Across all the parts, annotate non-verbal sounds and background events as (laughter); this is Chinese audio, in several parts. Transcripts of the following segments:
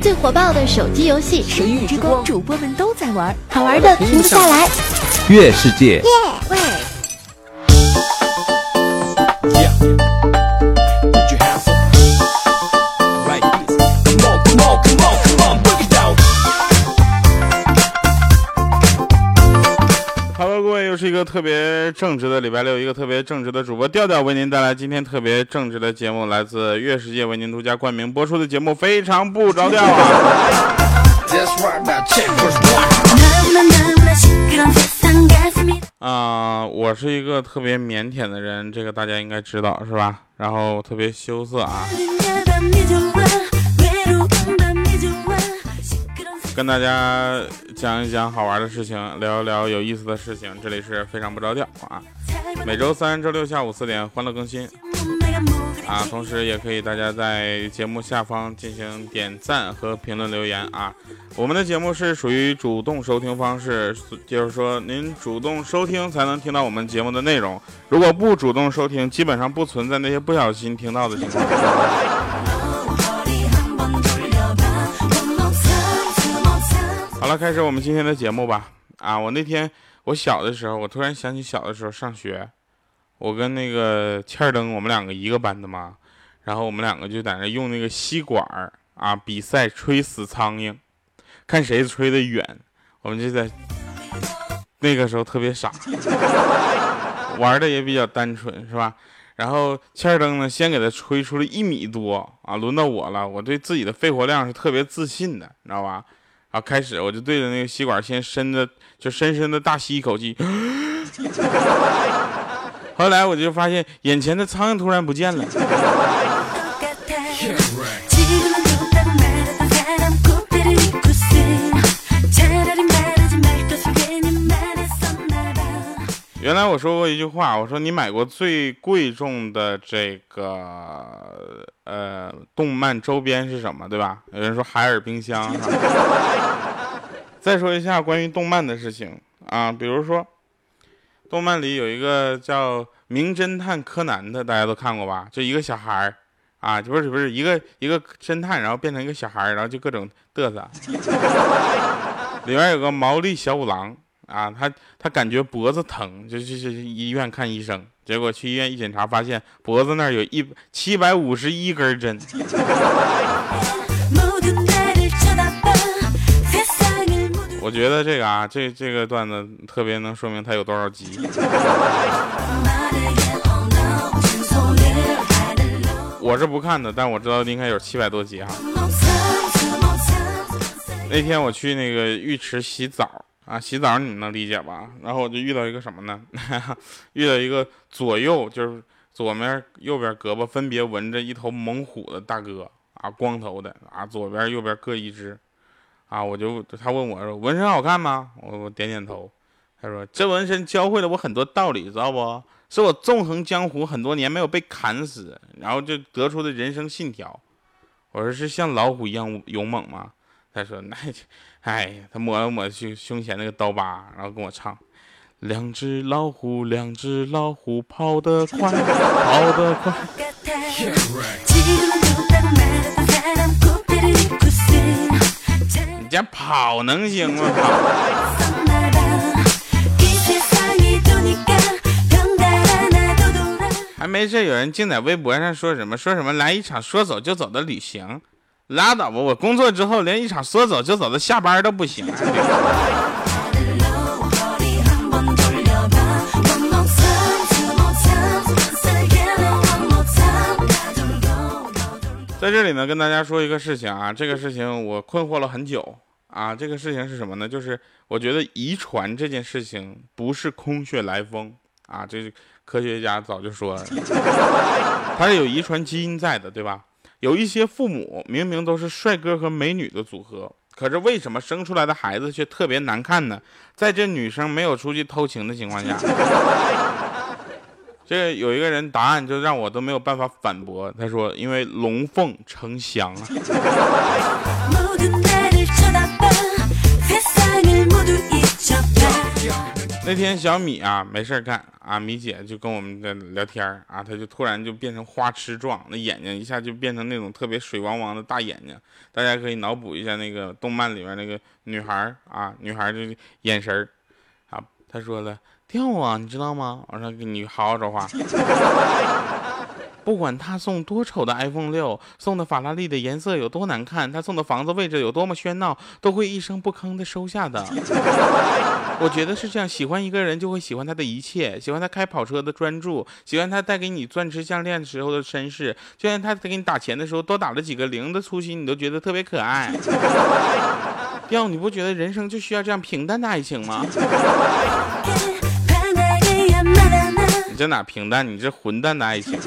最火爆的手机游戏《神域之光》，主播们都在玩，好玩的停不下来。月世界，喂。各位，又是一个特别正直的礼拜六，一个特别正直的主播调调为您带来今天特别正直的节目，来自月世界为您独家冠名播出的节目，非常不着调啊！啊，我是一个特别腼腆的人，这个大家应该知道是吧？然后特别羞涩啊。跟大家讲一讲好玩的事情，聊一聊有意思的事情。这里是非常不着调啊，每周三、周六下午四点欢乐更新啊。同时也可以大家在节目下方进行点赞和评论留言啊。我们的节目是属于主动收听方式，就是说您主动收听才能听到我们节目的内容。如果不主动收听，基本上不存在那些不小心听到的情况。好了，开始我们今天的节目吧。啊，我那天我小的时候，我突然想起小的时候上学，我跟那个欠儿登，我们两个一个班的嘛。然后我们两个就在那用那个吸管儿啊比赛吹死苍蝇，看谁吹的远。我们就在那个时候特别傻，(laughs) 玩的也比较单纯，是吧？然后欠儿登呢，先给他吹出了一米多啊，轮到我了。我对自己的肺活量是特别自信的，你知道吧？啊开始，我就对着那个吸管先深的，就深深的大吸一口气。(laughs) 后来我就发现，眼前的苍蝇突然不见了。原来我说过一句话，我说你买过最贵重的这个呃动漫周边是什么，对吧？有人说海尔冰箱。(laughs) 再说一下关于动漫的事情啊，比如说，动漫里有一个叫《名侦探柯南》的，大家都看过吧？就一个小孩儿啊，不是不是一个一个侦探，然后变成一个小孩儿，然后就各种嘚瑟。里面有个毛利小五郎。啊，他他感觉脖子疼，就就去医院看医生，结果去医院一检查，发现脖子那儿有一七百五十一根针。我觉得这个啊，这这个段子特别能说明他有多少集。我是不看的，但我知道应该有七百多集哈。那天我去那个浴池洗澡。啊，洗澡你们能理解吧？然后我就遇到一个什么呢？(laughs) 遇到一个左右就是左面右边胳膊分别纹着一头猛虎的大哥啊，光头的啊，左边右边各一只啊。我就他问我说：“纹身好看吗？”我我点点头。他说：“这纹身教会了我很多道理，知道不？是我纵横江湖很多年没有被砍死，然后就得出的人生信条。”我说：“是像老虎一样勇猛吗？”他说：“那。”哎，他摸了摸胸胸前那个刀疤，然后跟我唱：“两只老虎，两只老虎，跑得快，跑得快。”你家跑能行吗？还没事，有人竟在微博上说什么说什么来一场说走就走的旅行。拉倒吧！我工作之后连一场说走就走的下班都不行。在这里呢，跟大家说一个事情啊，这个事情我困惑了很久啊。这个事情是什么呢？就是我觉得遗传这件事情不是空穴来风啊，这科学家早就说了，它是有遗传基因在的，对吧？有一些父母明明都是帅哥和美女的组合，可是为什么生出来的孩子却特别难看呢？在这女生没有出去偷情的情况下，(laughs) 这有一个人答案就让我都没有办法反驳。他说：“因为龙凤呈祥啊。”那天小米啊没事干啊，米姐就跟我们在聊天啊，她就突然就变成花痴状，那眼睛一下就变成那种特别水汪汪的大眼睛。大家可以脑补一下那个动漫里面那个女孩啊，女孩就眼神啊，她说了跳啊，你知道吗？我说你好好说话。不管他送多丑的 iPhone 六，送的法拉利的颜色有多难看，他送的房子位置有多么喧闹，都会一声不吭的收下的。(laughs) 我觉得是这样，喜欢一个人就会喜欢他的一切，喜欢他开跑车的专注，喜欢他带给你钻石项链的时候的绅士，就像他给你打钱的时候多打了几个零的粗心，你都觉得特别可爱。(laughs) 要你不觉得人生就需要这样平淡的爱情吗？这哪平淡？你这混蛋的爱情！(laughs)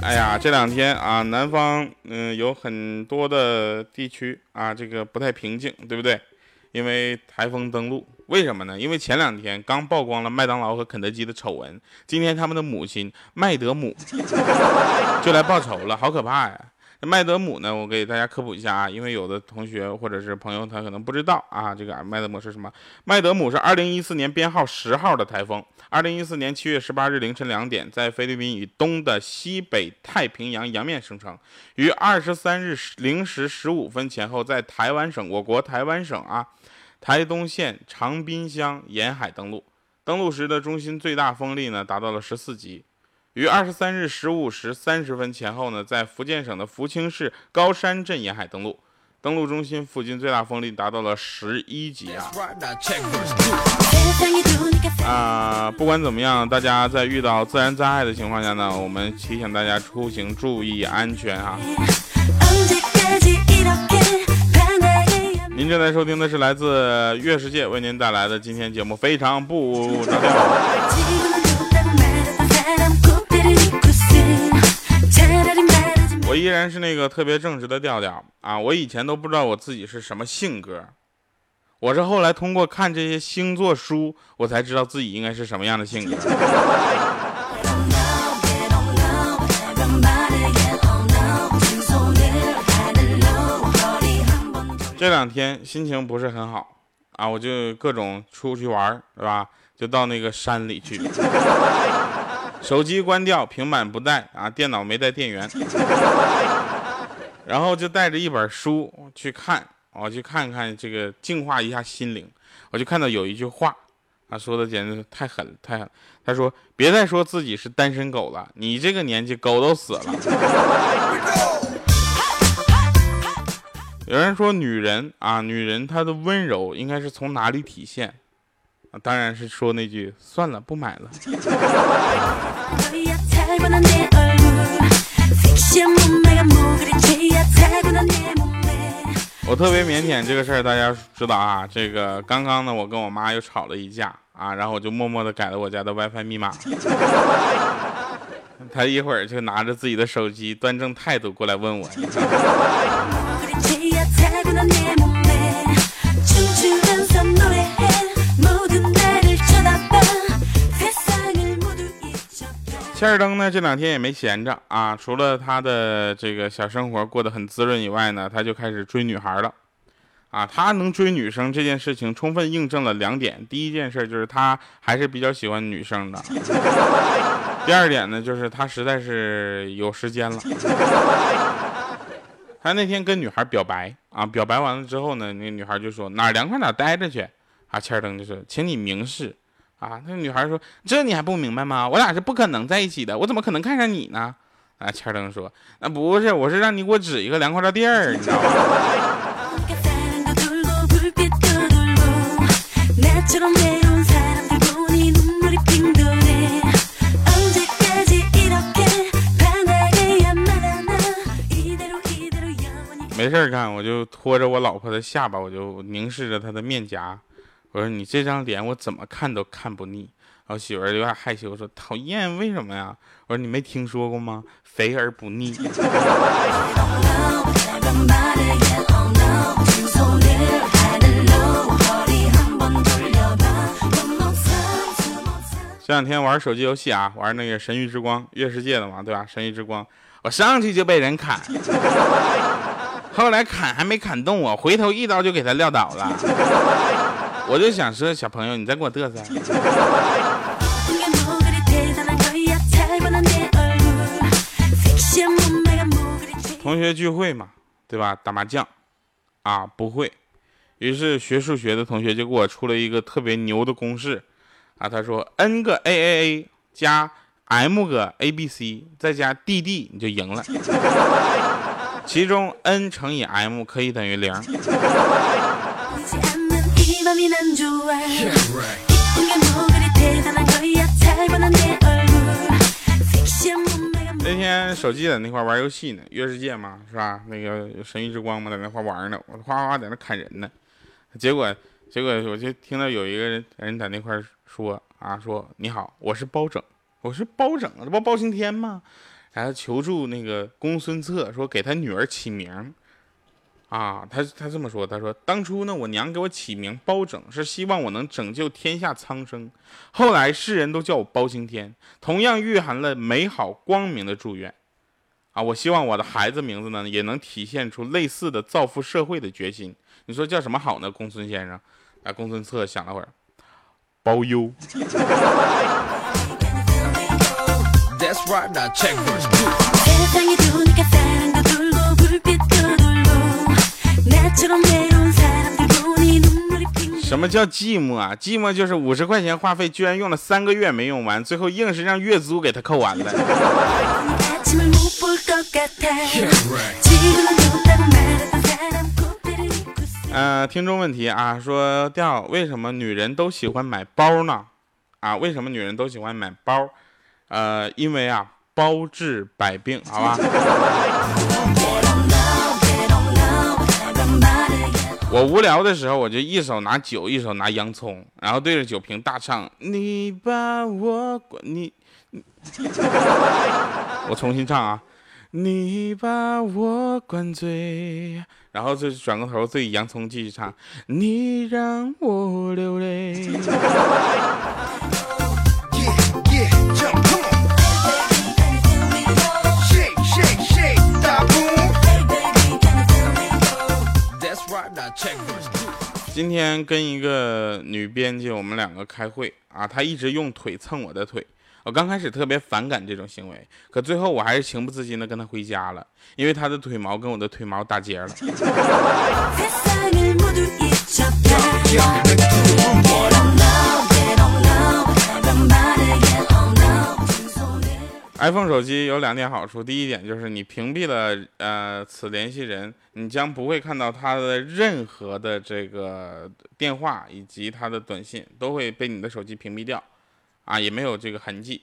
哎呀，这两天啊，南方嗯有很多的地区啊，这个不太平静，对不对？因为台风登陆，为什么呢？因为前两天刚曝光了麦当劳和肯德基的丑闻，今天他们的母亲麦德姆 (laughs) 就来报仇了，好可怕呀！麦德姆呢？我给大家科普一下啊，因为有的同学或者是朋友他可能不知道啊，这个麦德姆是什么？麦德姆是2014年编号十号的台风。2014年7月18日凌晨两点，在菲律宾以东的西北太平洋洋面生成，于23日零时十五分前后在台湾省，我国台湾省啊，台东县长滨乡沿海登陆。登陆时的中心最大风力呢达到了十四级。于二十三日十五时三十分前后呢，在福建省的福清市高山镇沿海登陆，登陆中心附近最大风力达到了十一级啊！啊，不管怎么样，大家在遇到自然灾害的情况下呢，我们提醒大家出行注意安全啊！您正在收听的是来自月世界为您带来的今天节目，非常不着调。我依然是那个特别正直的调调啊！我以前都不知道我自己是什么性格，我是后来通过看这些星座书，我才知道自己应该是什么样的性格。(laughs) 这两天心情不是很好啊，我就各种出去玩，是吧？就到那个山里去。手机关掉，平板不带啊，电脑没带电源，然后就带着一本书去看，我去看看这个净化一下心灵。我就看到有一句话，啊，说的简直太狠了太狠。他说：“别再说自己是单身狗了，你这个年纪狗都死了。”有人说女人啊，女人她的温柔应该是从哪里体现？当然是说那句算了，不买了。(laughs) 我特别腼腆，这个事儿大家知道啊。这个刚刚呢，我跟我妈又吵了一架啊，然后我就默默的改了我家的 WiFi 密码。他一会儿就拿着自己的手机，端正态度过来问我。(laughs) 切尔登呢，这两天也没闲着啊，除了他的这个小生活过得很滋润以外呢，他就开始追女孩了。啊，他能追女生这件事情，充分印证了两点：第一件事就是他还是比较喜欢女生的；第二点呢，就是他实在是有时间了。他那天跟女孩表白啊，表白完了之后呢，那女孩就说哪凉快哪待着去。啊，切尔登就说，请你明示。啊，那女孩说：“这你还不明白吗？我俩是不可能在一起的，我怎么可能看上你呢？”啊，千灯说：“那不是，我是让你给我指一个凉快的地儿，你知道吗？” (laughs) 没事干，我就拖着我老婆的下巴，我就凝视着她的面颊。我说你这张脸我怎么看都看不腻，我媳妇儿有点害羞，说讨厌，为什么呀？我说你没听说过吗？肥而不腻。(laughs) 这两天玩手机游戏啊，玩那个《神域之光》月世界的嘛，对吧？《神域之光》，我上去就被人砍。(laughs) 后来砍还没砍动我，回头一刀就给他撂倒了。我就想说，小朋友，你再给我嘚瑟。同学聚会嘛，对吧？打麻将，啊，不会。于是学数学的同学就给我出了一个特别牛的公式，啊，他说 n 个 a a a 加 m 个 a b c 再加 d d 你就赢了。其中 n 乘以 m 可以等于零。那天手机在那块玩游戏呢，月世界嘛，是吧？那个神域之光嘛，在那块玩呢，我哗哗在那砍人呢。结果，结果我就听到有一个人人在那块说啊，说你好，我是包拯，我是包拯，这不包青天吗？然后求助那个公孙策，说给他女儿起名。啊，他他这么说，他说当初呢，我娘给我起名包拯，是希望我能拯救天下苍生。后来世人都叫我包青天，同样蕴含了美好光明的祝愿。啊，我希望我的孩子名字呢，也能体现出类似的造福社会的决心。你说叫什么好呢，公孙先生？啊，公孙策想了会儿，包邮。什么叫寂寞啊？寂寞就是五十块钱话费居然用了三个月没用完，最后硬是让月租给他扣完了。呃，听众问题啊，说调为什么女人都喜欢买包呢？啊，为什么女人都喜欢买包？呃，因为啊，包治百病，好吧。我无聊的时候，我就一手拿酒，一手拿洋葱，然后对着酒瓶大唱：“你把我关你。”我重新唱啊！你把我灌醉，然后就转过头对洋葱继续唱：“你让我流泪。”今天跟一个女编辑，我们两个开会啊，她一直用腿蹭我的腿。我刚开始特别反感这种行为，可最后我还是情不自禁的跟她回家了，因为她的腿毛跟我的腿毛打结了。(laughs) iPhone 手机有两点好处，第一点就是你屏蔽了呃此联系人，你将不会看到他的任何的这个电话以及他的短信都会被你的手机屏蔽掉，啊也没有这个痕迹。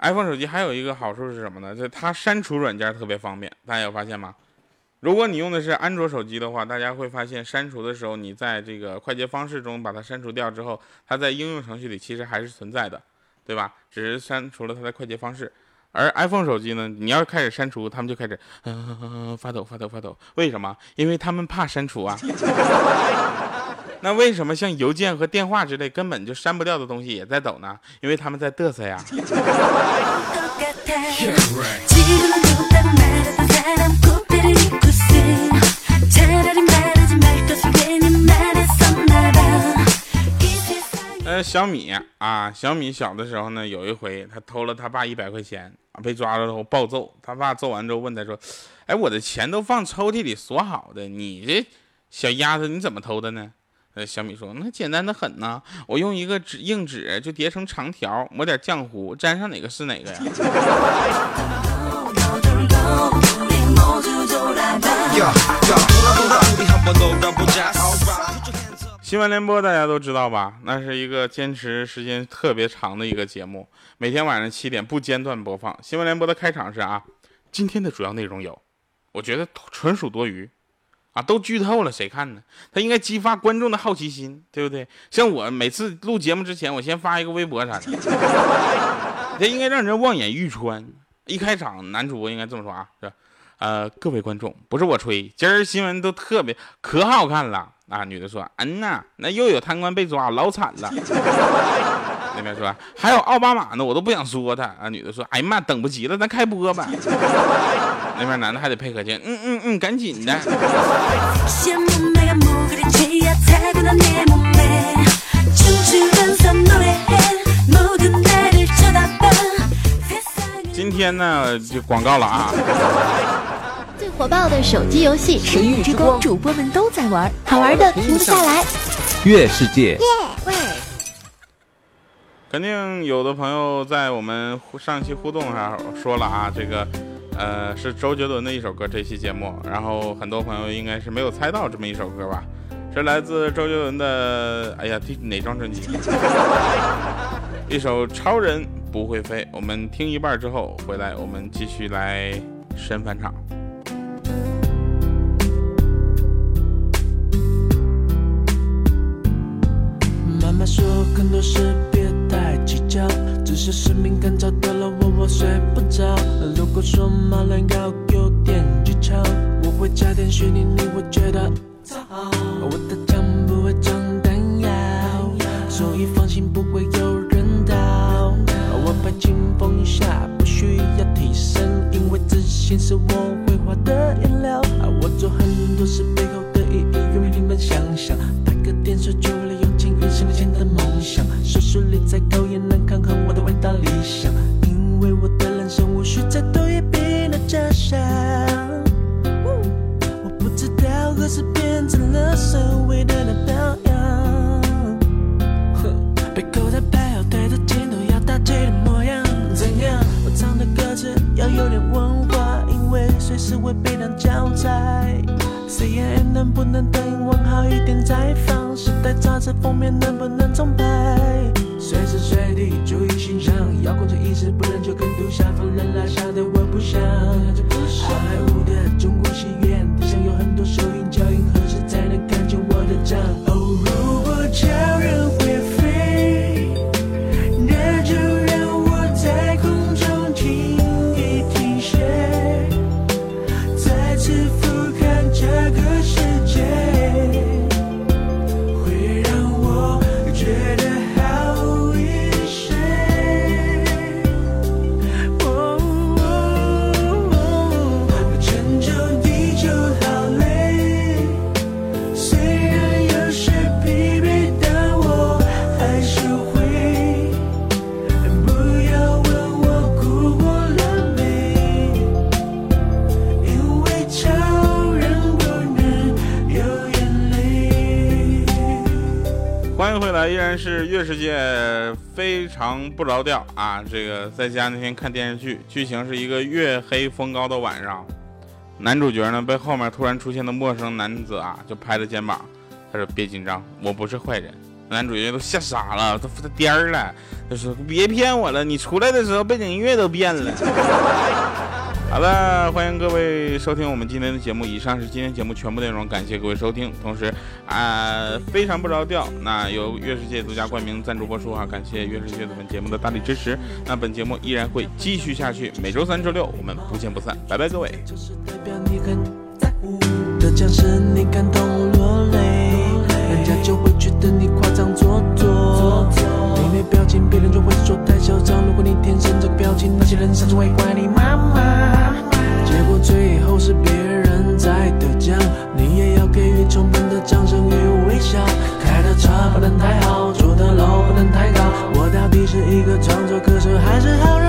iPhone 手机还有一个好处是什么呢？就是它删除软件特别方便，大家有发现吗？如果你用的是安卓手机的话，大家会发现删除的时候，你在这个快捷方式中把它删除掉之后，它在应用程序里其实还是存在的，对吧？只是删除了它的快捷方式。而 iPhone 手机呢，你要开始删除，他们就开始嗯发抖发抖发抖。为什么？因为他们怕删除啊。(laughs) 那为什么像邮件和电话之类根本就删不掉的东西也在抖呢？因为他们在嘚瑟呀。呃，小米啊，小米小的时候呢，有一回他偷了他爸一百块钱啊，被抓了之后暴揍。他爸揍完之后问他说：“哎，我的钱都放抽屉里锁好的，你这小丫头你怎么偷的呢？”呃，小米说：“那简单的很呐，我用一个纸硬纸就叠成长条，抹点浆糊，粘上哪个是哪个呀。” (laughs) 新闻联播大家都知道吧？那是一个坚持时间特别长的一个节目，每天晚上七点不间断播放。新闻联播的开场是啊，今天的主要内容有，我觉得纯属多余，啊，都剧透了，谁看呢？他应该激发观众的好奇心，对不对？像我每次录节目之前，我先发一个微博啥的，(laughs) 这应该让人望眼欲穿。一开场，男主播应该这么说啊，是吧？呃，各位观众，不是我吹，今儿新闻都特别可好看了啊！女的说：“嗯呐，那又有贪官被抓，老惨了。(laughs) ”那边说还有奥巴马呢，我都不想说他啊。女的说，哎呀妈，等不及了，咱开播吧。那边男的还得配合去，嗯嗯嗯，赶紧的。今天呢，就广告了啊。最火爆的手机游戏《神域之光》，主播们都在玩，好玩的停不下来。月世界。喂。肯定有的朋友在我们上期互动上说了啊，这个，呃，是周杰伦的一首歌。这期节目，然后很多朋友应该是没有猜到这么一首歌吧？是来自周杰伦的，哎呀，第哪张专辑？(laughs) 一首《超人不会飞》。我们听一半之后回来，我们继续来神返场。妈妈说很多事别太计较，只是使命感找到了我，我睡不着。如果说骂人要有点技巧，我会加点虚拟，你会觉得糟。我的枪不会装弹药，所以放光下不需要替身，因为自信是我绘画的颜料。我做很多事背后封面能不能欢迎回来，依然是月世界，非常不着调啊！这个在家那天看电视剧，剧情是一个月黑风高的晚上，男主角呢被后面突然出现的陌生男子啊就拍着肩膀，他说别紧张，我不是坏人。男主角都吓傻了，都他颠儿了，他说别骗我了，你出来的时候背景音乐都变了。好了，欢迎各位收听我们今天的节目。以上是今天节目全部内容，感谢各位收听。同时，啊、非常不着调，那由月世界独家冠名赞助播出啊，感谢月世界本节目的大力支持。那本节目依然会继续下去，每周三、周六我们不见不散，拜拜，各位。人家就会觉得你夸张做作。没表情，别人就会说太嚣张。如果你天生这个表情，那些人甚至会怪你妈妈。结果最后是别人在得奖，你也要给予充分的掌声与微笑。开的车不能太好，住的楼不能太高。我到底是一个创作歌手，还是好人？